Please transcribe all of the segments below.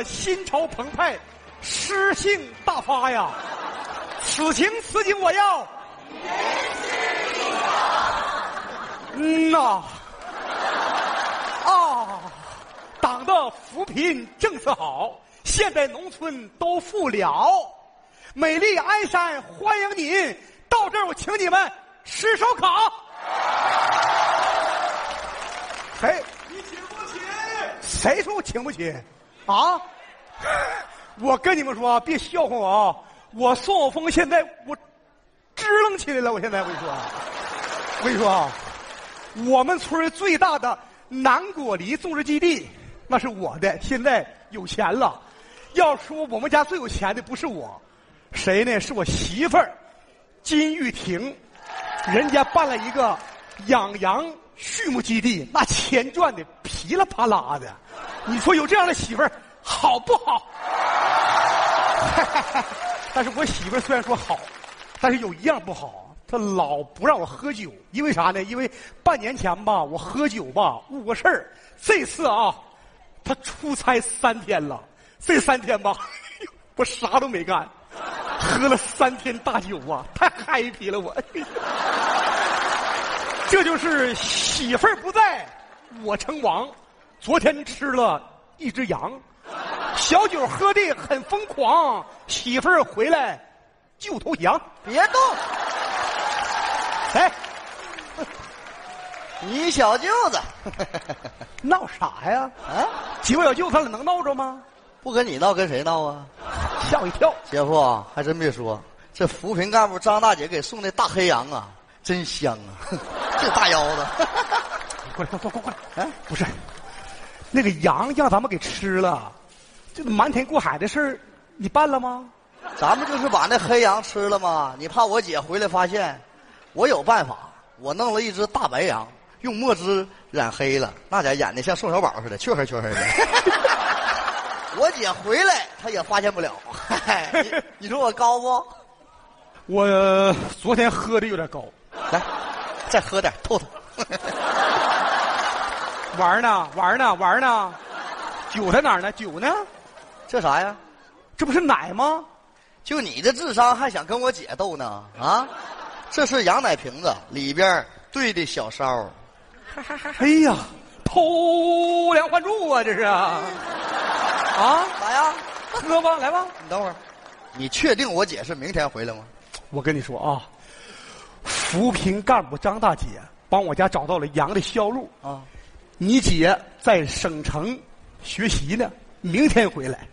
得心潮澎湃，诗兴大发呀！此情此景我要，嗯呐，啊，党的扶贫政策好，现在农村都富了。美丽鞍山欢迎您，到这儿我请你们吃烧烤。谁？你请不起？谁说我请不起？啊！我跟你们说，别笑话我啊！我宋晓峰现在我支棱起来了，我现在我跟你说，我跟你说啊，我们村最大的南果梨种植基地那是我的，现在有钱了。要说我们家最有钱的不是我，谁呢？是我媳妇儿金玉婷，人家办了一个养羊畜牧基地，那钱赚的噼里啪啦的。你说有这样的媳妇儿好不好？但是我媳妇虽然说好，但是有一样不好，她老不让我喝酒。因为啥呢？因为半年前吧，我喝酒吧误个事儿。这次啊，她出差三天了，这三天吧，我啥都没干，喝了三天大酒啊，太 happy 了我。这就是媳妇儿不在，我称王。昨天吃了一只羊。小酒喝的很疯狂，媳妇儿回来就投降。别动！哎，你小舅子 闹啥呀？啊，几个小舅子他俩能闹着吗？不跟你闹，跟谁闹啊？吓我一跳！姐夫啊，还真别说，这扶贫干部张大姐给送的大黑羊啊，真香啊！这大腰子，过来，过过过过来！哎，不是，那个羊让咱们给吃了，这个瞒天过海的事儿，你办了吗？咱们就是把那黑羊吃了吗？你怕我姐回来发现？我有办法，我弄了一只大白羊，用墨汁染黑了，那家演的像宋小宝似的，黢黑黢黑的。我姐回来，她也发现不了。你你说我高不？我昨天喝的有点高，来，再喝点透透。玩呢玩呢玩呢，酒在哪儿呢？酒呢？这啥呀？这不是奶吗？就你这智商还想跟我姐斗呢？啊？这是羊奶瓶子，里边兑的小烧。哎呀，偷梁换柱啊！这是啊，啊，咋呀？喝吧，来吧。你等会儿，你确定我姐是明天回来吗？我跟你说啊，扶贫干部张大姐帮我家找到了羊的销路啊。你姐在省城学习呢，明天回来。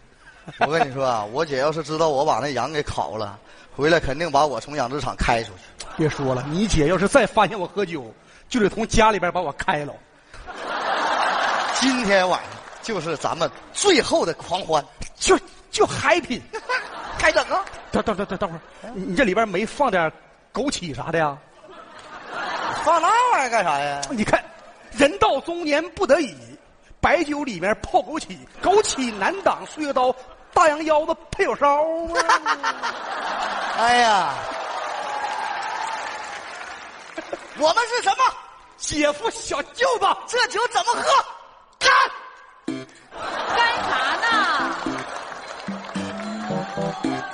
我跟你说啊，我姐要是知道我把那羊给烤了，回来肯定把我从养殖场开出去。别说了，你姐要是再发现我喝酒，就得从家里边把我开了。今天晚上就是咱们最后的狂欢，就就 happy。开整啊！等等等等等会儿，你你这里边没放点枸杞啥的呀？放那玩意儿干啥呀？你看，人到中年不得已，白酒里面泡枸杞，枸杞难挡岁月刀，大羊腰子配有烧啊！哎呀，我们是什么？姐夫小舅子，这酒怎么喝？干！干啥呢？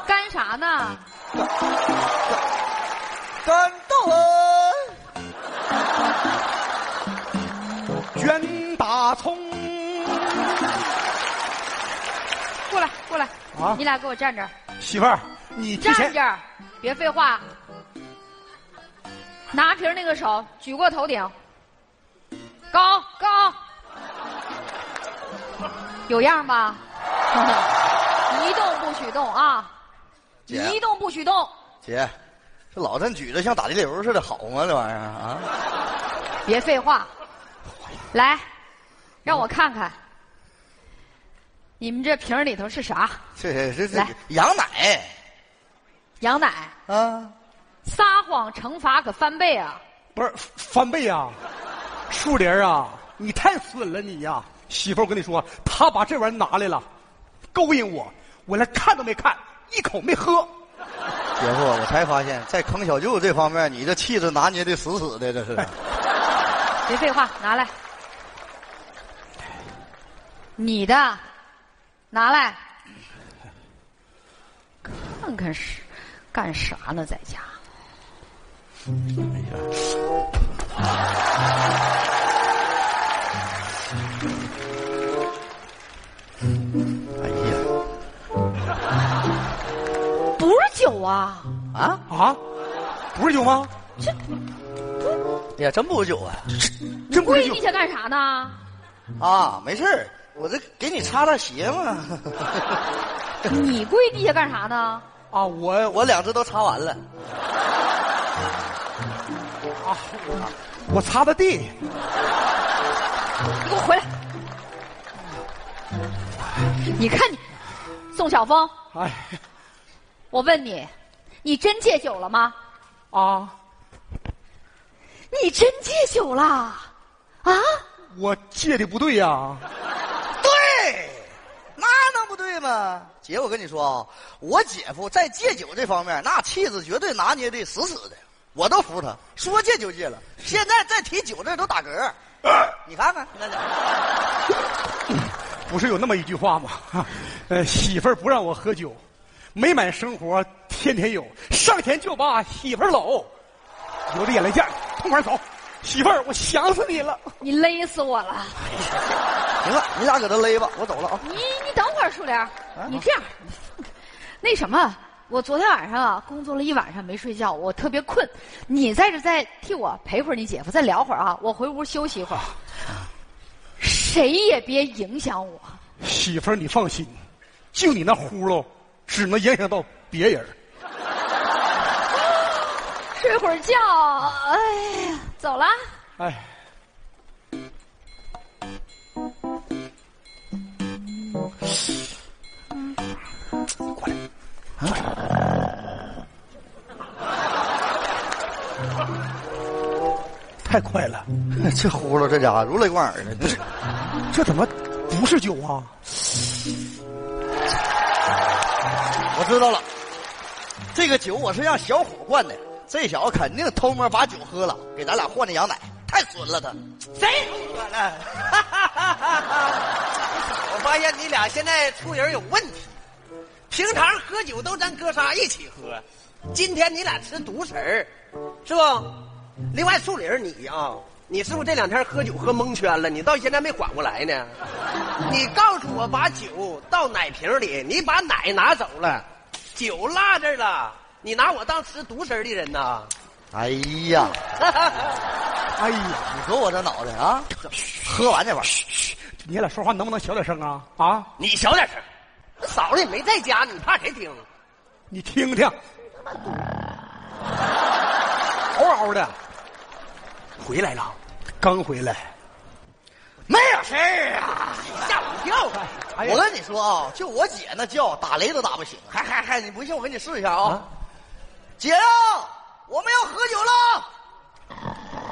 干啥呢？干豆卷大葱。啊你俩给我站这儿，媳妇儿，你站这儿，别废话。拿瓶那个手举过头顶，高高，有样吧？一动不许动啊！姐一动不许动，姐，这老真举着像打地流似的，好吗？这玩意儿啊？别废话。来，让我看看，你们这瓶里头是啥？这这这来羊奶羊奶。啊！撒谎惩罚可翻倍啊！不是翻倍啊，树林啊，你太损了你呀！媳妇，我跟你说，他把这玩意儿拿来了，勾引我，我连看都没看，一口没喝。姐夫，我才发现，在坑小舅这方面，你这气质拿捏的死死的，这是。别废话，拿来。你的，拿来，看看是干啥呢，在家。哎呀，不是酒啊，啊，啊，不是酒吗？哎呀，真不是酒啊！真不是酒跪地下干啥呢？啊，没事儿我这给你擦擦鞋嘛。你跪地下干啥呢？啊！我我两只都擦完了。啊，我擦的地。你给我回来！你看你，宋晓峰，哎，我问你，你真戒酒了吗？啊，你真戒酒了？啊？我戒的不对呀、对吗？姐，我跟你说啊，我姐夫在戒酒这方面，那气质绝对拿捏的死死的，我都服他，说戒就戒了。现在再提酒这都打嗝，你看看，你看看，不是有那么一句话吗？呃，媳妇儿不让我喝酒，美满生活天天有，上前就把媳妇儿搂，流着眼泪见，痛快走，媳妇儿，我想死你了。你勒死我了！行了，你俩搁这勒吧，我走了啊。你你等会儿，树林儿，你这样，那什么，我昨天晚上啊工作了一晚上没睡觉，我特别困，你在这再替我陪会儿你姐夫，再聊会儿啊，我回屋休息一会儿。谁也别影响我。媳妇儿，你放心，就你那呼噜，只能影响到别人。睡会儿觉，哎呀，走了。哎，来，太快了，这呼噜这家伙如雷贯耳的，不是？这怎么不是酒啊？我知道了，这个酒我是让小伙灌的，这小子肯定偷摸把酒喝了，给咱俩换的羊奶，太损了他。谁喝了？我发现你俩现在处人有问题。平常喝酒都咱哥仨一起喝，今天你俩吃独食儿，是不？另外，树林你啊，你是不是这两天喝酒喝蒙圈了？你到现在没缓过来呢？你告诉我，把酒倒奶瓶里，你把奶拿走了，酒落这儿了，你拿我当吃独食儿的人呐？哎呀，哎呀，你说我这脑袋啊，喝完这玩意儿，你俩说话能不能小点声啊？啊，你小点声，嫂子也没在家，你怕谁听？你听听，嗷嗷 的，回来了，刚回来。没有事儿啊。吓我一跳！哎呀我跟你说啊，就我姐那叫，打雷都打不醒。还还还，你不信我给你试一下啊。姐啊、我们要喝酒了。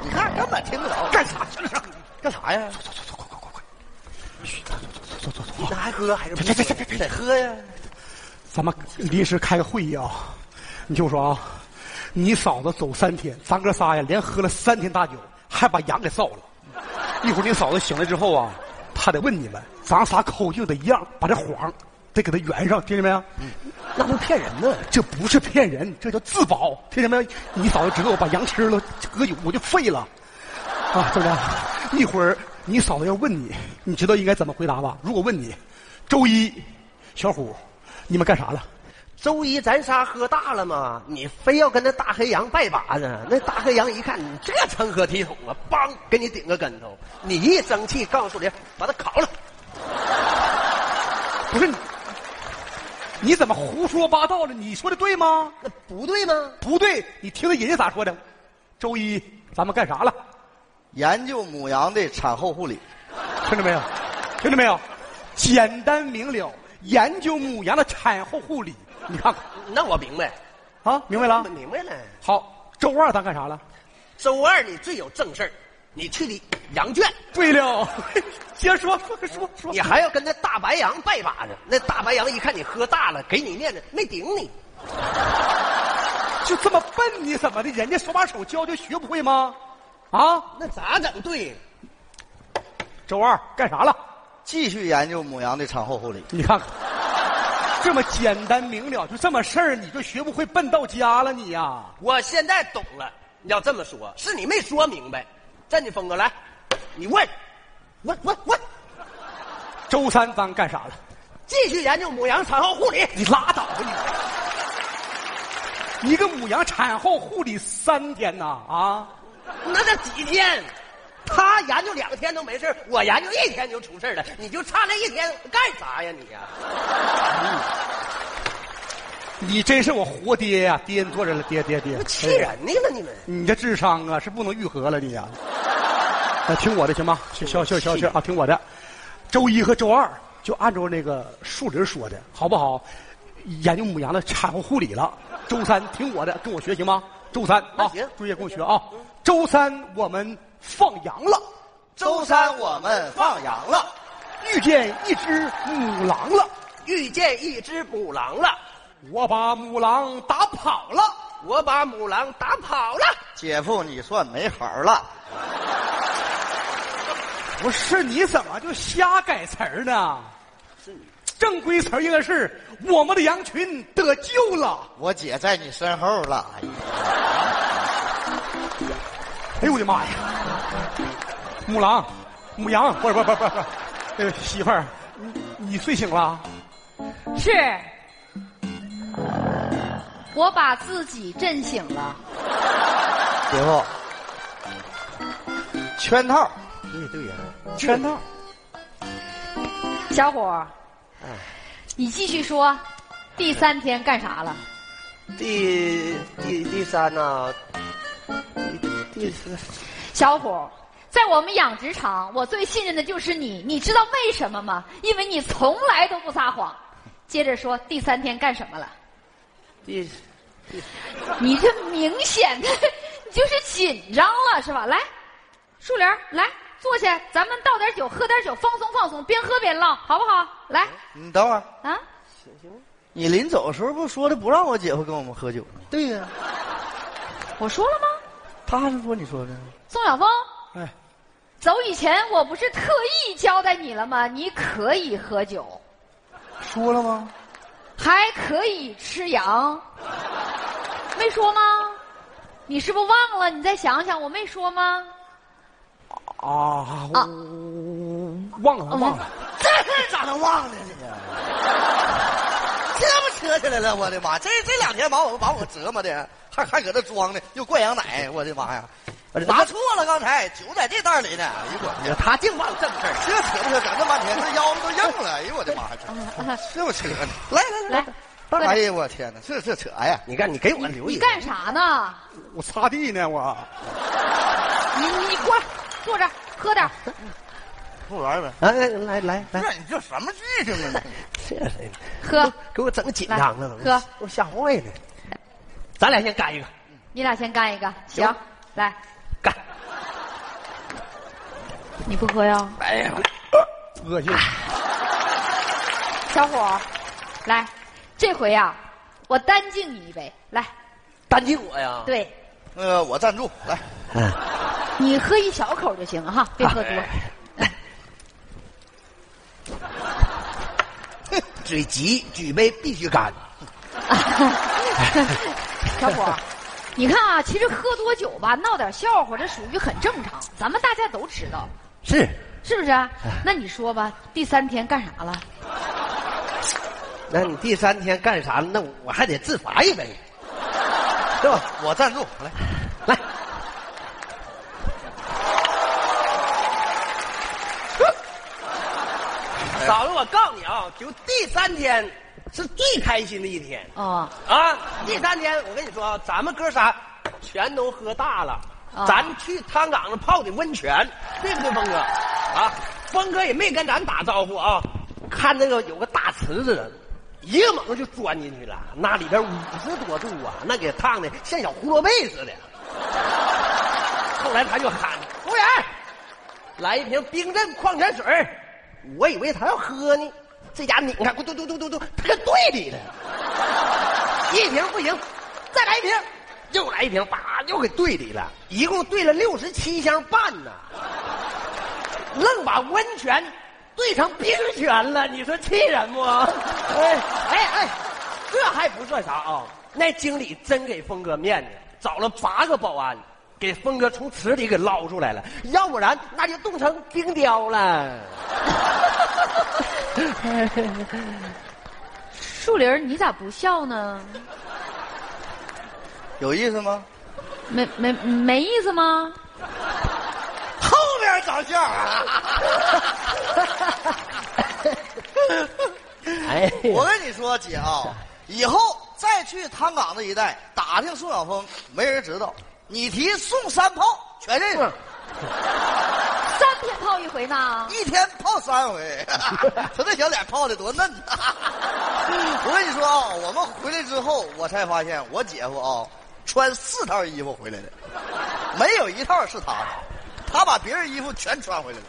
你看根本听不着，干啥去了？干啥呀？走走走，快快快快！嘘，走走走走走那还喝还是别别别别别得喝呀。咱们临时开个会议啊，你听我说啊，你嫂子走三天，咱哥仨呀连喝了三天大酒，还把羊给臊了。一会儿你嫂子醒来之后啊，她得问你们，咱仨口径得一样，把这谎得给他圆上，听见没有？那不骗人呢？这不是骗人，这叫自保，听见没有？你嫂子知道我把羊吃了，喝酒我就废了，啊，怎么样？一会儿你嫂子要问你，你知道应该怎么回答吧？如果问你，周一，小虎，你们干啥了？周一咱仨喝大了吗？你非要跟那大黑羊拜把子，那大黑羊一看你这成何体统啊，梆给你顶个跟头。你一生气，告诉你把他烤了。不是你，你怎么胡说八道了？你说的对吗？那不对吗？不对，你听听人家咋说的。周一咱们干啥了？研究母羊的产后护理。听着没有？听着没有？简单明了，研究母羊的产后护理。你看看那我明白，啊，明白了？明白了。好，周二咱干啥了？周二你最有正事儿，你去的羊圈，对了，接着说说说说你。还要跟那大白羊拜把子。那大白羊一看你喝大了，给你面子，没顶你。就这么笨，你怎么的？人家手把手教就学不会吗？啊，那咋整对？周二干啥了？继续研究母羊的产后护理。你看看，这么简单明了，就这么事儿，你就学不会笨到家了，你呀、我现在懂了。你要这么说，是你没说明白。站，你，峰哥来，你问，问问问，周三咱干啥了？继续研究母羊产后护理。你拉倒吧你！一个母羊产后护理三天呐啊！那才几天？他研究两天都没事我研究一天就出事了。你就差那一天干啥呀你呀？你真是我活爹呀、爹，你坐这了，爹爹爹，气人呢了你们！你这智商啊是不能愈合了你呀、那听我的行吗？消消消消气啊！听我的，周一和周二就按照那个树林说的，好不好？研究母羊的产后护理了。周三听我的，跟我学行吗？周三啊行，注意跟我学啊！周三我们放羊了，周三我们放羊了，遇见一只母狼了，遇见一只母狼了，我把母狼打跑了。我把母狼打跑了。姐夫你算没好了。不是你怎么就瞎改词儿呢？正规词儿应该是我们的羊群得救了。我姐在你身后了，哎呀，哎呦我的妈呀！母狼，母羊，不是不是不是不是，呃，媳妇儿，你你睡醒了？是，我把自己震醒了。姐夫，圈套，对对呀，圈套。小伙儿，你继续说，第三天干啥了？第第第三呢、第第四，小虎，在我们养殖场，我最信任的就是你。你知道为什么吗？因为你从来都不撒谎。接着说，第三天干什么了？第你这明显的 你就是紧张了，是吧？来，树林来坐下，咱们倒点酒，喝点酒，放松放松，边喝边唠，好不好？来你等会儿，啊，你临走的时候不说的不让我姐夫跟我们喝酒吗？对呀、我说了吗？他是说你说的，宋晓峰，哎，走以前我不是特意交代你了吗？你可以喝酒，说了吗？还可以吃羊，没说吗？你是不是忘了？你再想想，我没说吗？啊，忘了忘了。这事咋能忘呢？这个，这不扯起来了！我的妈，这这两天把我把我折磨的，还还搁这装呢，又灌羊奶，我的妈呀！拿错了，刚才酒在这袋里呢。哎呦我的，他净忘正事儿。这扯不扯？整这半天，这腰子都硬了。哎呦我的妈呀！这这么扯呢？来来来，喝哎点呀我天哪，这这扯呀！你看，你给我留意。你干啥呢？我擦地呢，我你你你过来，坐这儿喝点儿。不玩呗？来，来来来，不是你这什么记性啊？这谁？喝，给我整紧张了，都喝我吓坏了。咱俩先干一个，你俩先干一个，行，来，干！你不喝呀？哎呀，恶心。小伙，来，这回呀、我单敬你一杯，来，单敬我呀？对呃我赞助，来，嗯，你喝一小口就行哈，别喝多。嘴急，举杯必须干。小伙，你看啊，其实喝多酒吧，闹点笑话，这属于很正常，咱们大家都知道，是，是不是？那你说吧，第三天干啥了？那你第三天干啥了？那我还得自罚一杯，对吧？我赞助，来，来，嫂子，我告诉你啊，就第三天是最开心的一天哦，啊！第三天，我跟你说啊，咱们哥仨全都喝大了，啊咱去汤岗子泡的温泉，对不对，峰哥？啊，峰哥也没跟咱打招呼啊，看那个有个大池子，一个猛子就钻进去了，那里边五十多度啊，那给烫的像小胡萝卜似的。后来他就喊服务员，来一瓶冰镇矿泉水儿我以为他要喝呢，这家伙你看，咕嘟嘟嘟嘟嘟，他搁队里了。一瓶不行，再来一瓶，又来一瓶，叭又给兑里了，一共兑了六十七箱半呢。愣把温泉兑成冰泉了，你说气人不？哎哎哎，这还不算啥啊！那经理真给峰哥面子，找了八个保安，给峰哥从池里给捞出来了，要不然那就冻成冰雕了。树林，你咋不笑呢？有意思吗？没没没意思吗？后边长相啊！哎，我跟你说，姐啊，以后再去汤岗子一带打听宋晓峰，没人知道。你提宋三炮，全认识，三天泡一回呢？一天泡三回。他那小脸泡的多嫩呐！我跟你说啊，我们回来之后，我才发现我姐夫啊，穿四套衣服回来的，没有一套是他的。他把别人衣服全穿回来了。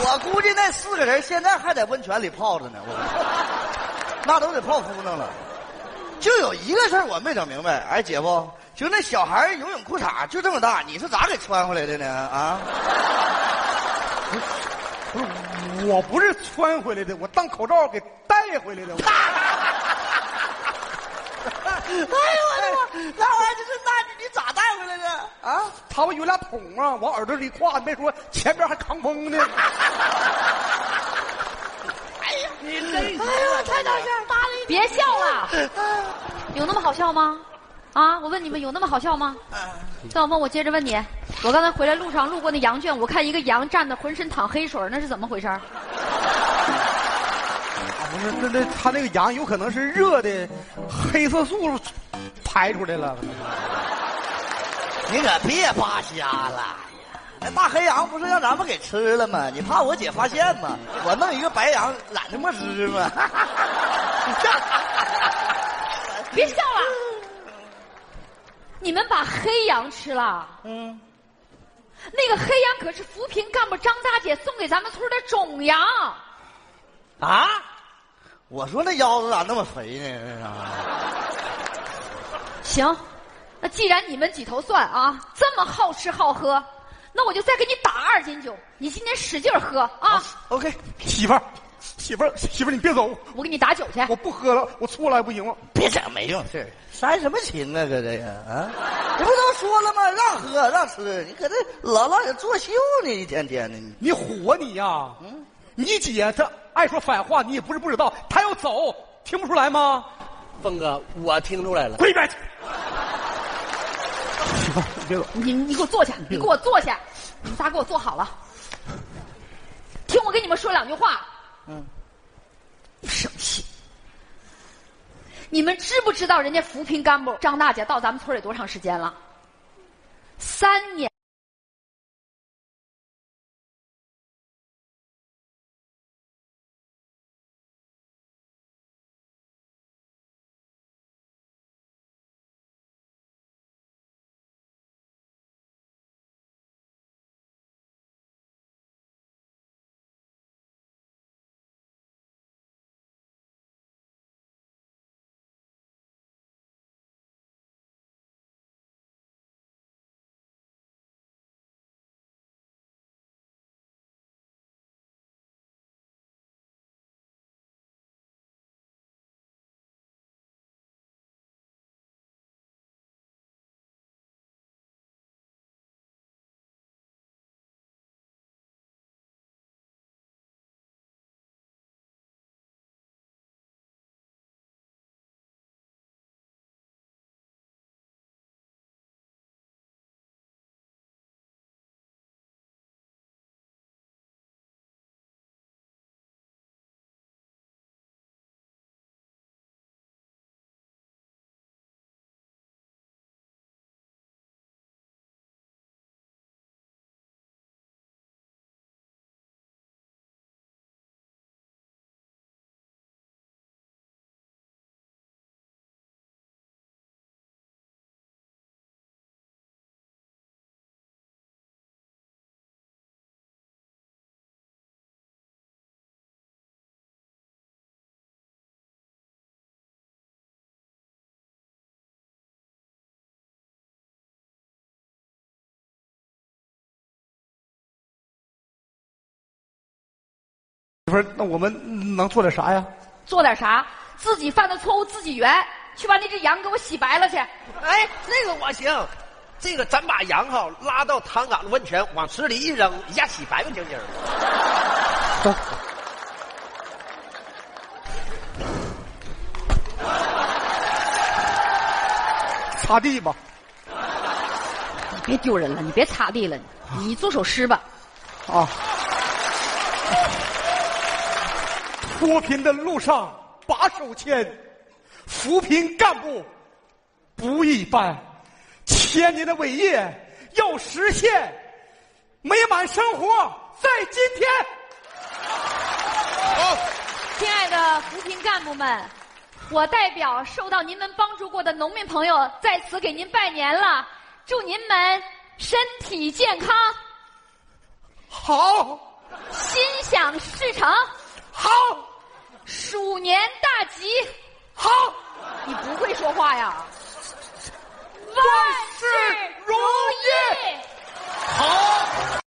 我估计那四个人现在还在温泉里泡着呢，我那都得泡芙弄了。就有一个事儿我没整明白，哎，姐夫，就那小孩游泳裤衩就这么大，你是咋给穿回来的呢？啊？不是，我不是穿回来的，我当口罩给带回来的。哎呦我的妈！那玩意儿就是那你你咋带回来的啊？他们有俩桶啊，往耳朵里挂，没说前边还扛风呢。哎呀，你真哎呀，太大声，大了一别笑了，有那么好笑吗？啊，我问你们，有那么好笑吗？赵小峰，我接着问你，我刚才回来路上路过那羊圈，我看一个羊站的浑身淌黑水，那是怎么回事？不是，那那他那个羊有可能是热的，黑色素排出来了。你可别扒瞎了！那大黑羊不是让咱们给吃了吗？你怕我姐发现吗？我弄一个白羊懒得墨汁吗？别笑了，你们把黑羊吃了？嗯，那个黑羊可是扶贫干部张大姐送给咱们村的种羊。啊！我说那腰子咋那么肥呢？那是行，那既然你们几头蒜啊这么好吃好喝，那我就再给你打二斤酒，你今天使劲喝啊！OK，媳妇儿，媳妇儿，媳妇儿，你别走，我给你打酒去。我不喝了，我错了还不行吗？别整没用事儿，煽什么情啊？搁这呀啊？你不都说了吗？让喝让吃，你搁这老老也作秀呢，一天天的。你你火你呀、嗯你姐她爱说反话，你也不是不知道，她要走，听不出来吗？峰哥，我听出来了。滚一边去！媳妇儿，你别走。你你给我坐下，你给我坐下，你们仨给我坐好了，听我跟你们说两句话。嗯，生气。你们知不知道人家扶贫干部张大姐到咱们村里多长时间了？三年。媳妇儿，那我们能做点啥呀？做点啥？自己犯的错误自己圆，去把那只羊给我洗白了去。哎，这个我行。这个咱把羊哈拉到唐岗的温泉，往池里一扔，一下洗白白净净的。走。擦地吧。你别丢人了，你别擦地了，你做首诗吧。啊。脱贫的路上把手牵，扶贫干部不一般。千年的伟业要实现，美满生活在今天。好，亲爱的扶贫干部们，我代表受到您们帮助过的农民朋友，在此给您拜年了，祝您们身体健康，好，心想事成，好，鼠年大吉，好。你不会说话呀？万事如意，好。